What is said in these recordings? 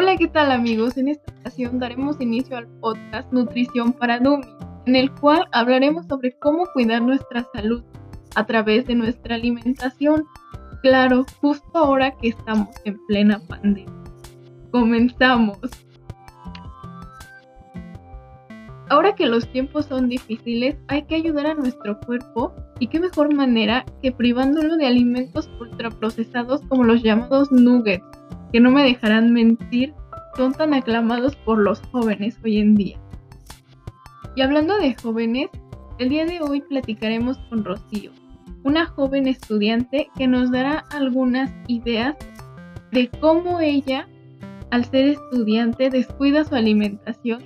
Hola, ¿qué tal amigos? En esta ocasión daremos inicio al podcast Nutrición para Dumi, en el cual hablaremos sobre cómo cuidar nuestra salud a través de nuestra alimentación. Claro, justo ahora que estamos en plena pandemia. Comenzamos. Ahora que los tiempos son difíciles, hay que ayudar a nuestro cuerpo y qué mejor manera que privándolo de alimentos ultraprocesados como los llamados nuggets, que no me dejarán mentir, son tan aclamados por los jóvenes hoy en día. Y hablando de jóvenes, el día de hoy platicaremos con Rocío, una joven estudiante que nos dará algunas ideas de cómo ella, al ser estudiante, descuida su alimentación.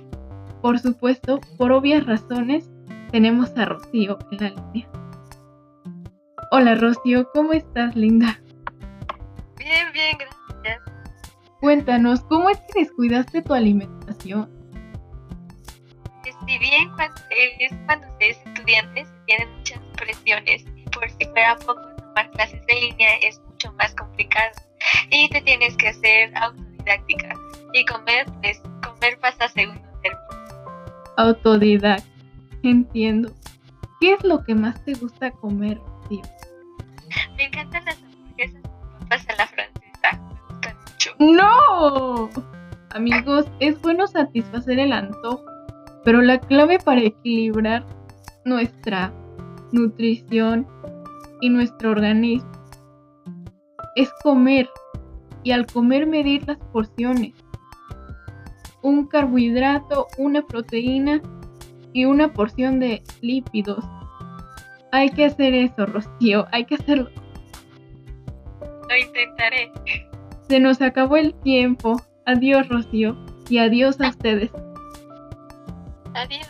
Por supuesto, por obvias razones, tenemos a Rocío en la línea. Hola Rocío, ¿cómo estás, linda? Bien, bien, gracias. Cuéntanos, ¿cómo es que descuidaste tu alimentación? Si bien cuando, es cuando se es estudiante se tienen muchas presiones y por si fuera poco tomar clases de línea es mucho más complicado y te tienes que hacer autodidáctica y comer, pues comer pasa a segundo término. Autodidacta, entiendo. ¿Qué es lo que más te gusta comer, tío? Me encantan las Amigos, es bueno satisfacer el antojo, pero la clave para equilibrar nuestra nutrición y nuestro organismo es comer y al comer medir las porciones. Un carbohidrato, una proteína y una porción de lípidos. Hay que hacer eso, Rocío, hay que hacerlo. Lo intentaré. Se nos acabó el tiempo. Adiós, Rocío, y adiós a ustedes. Adiós.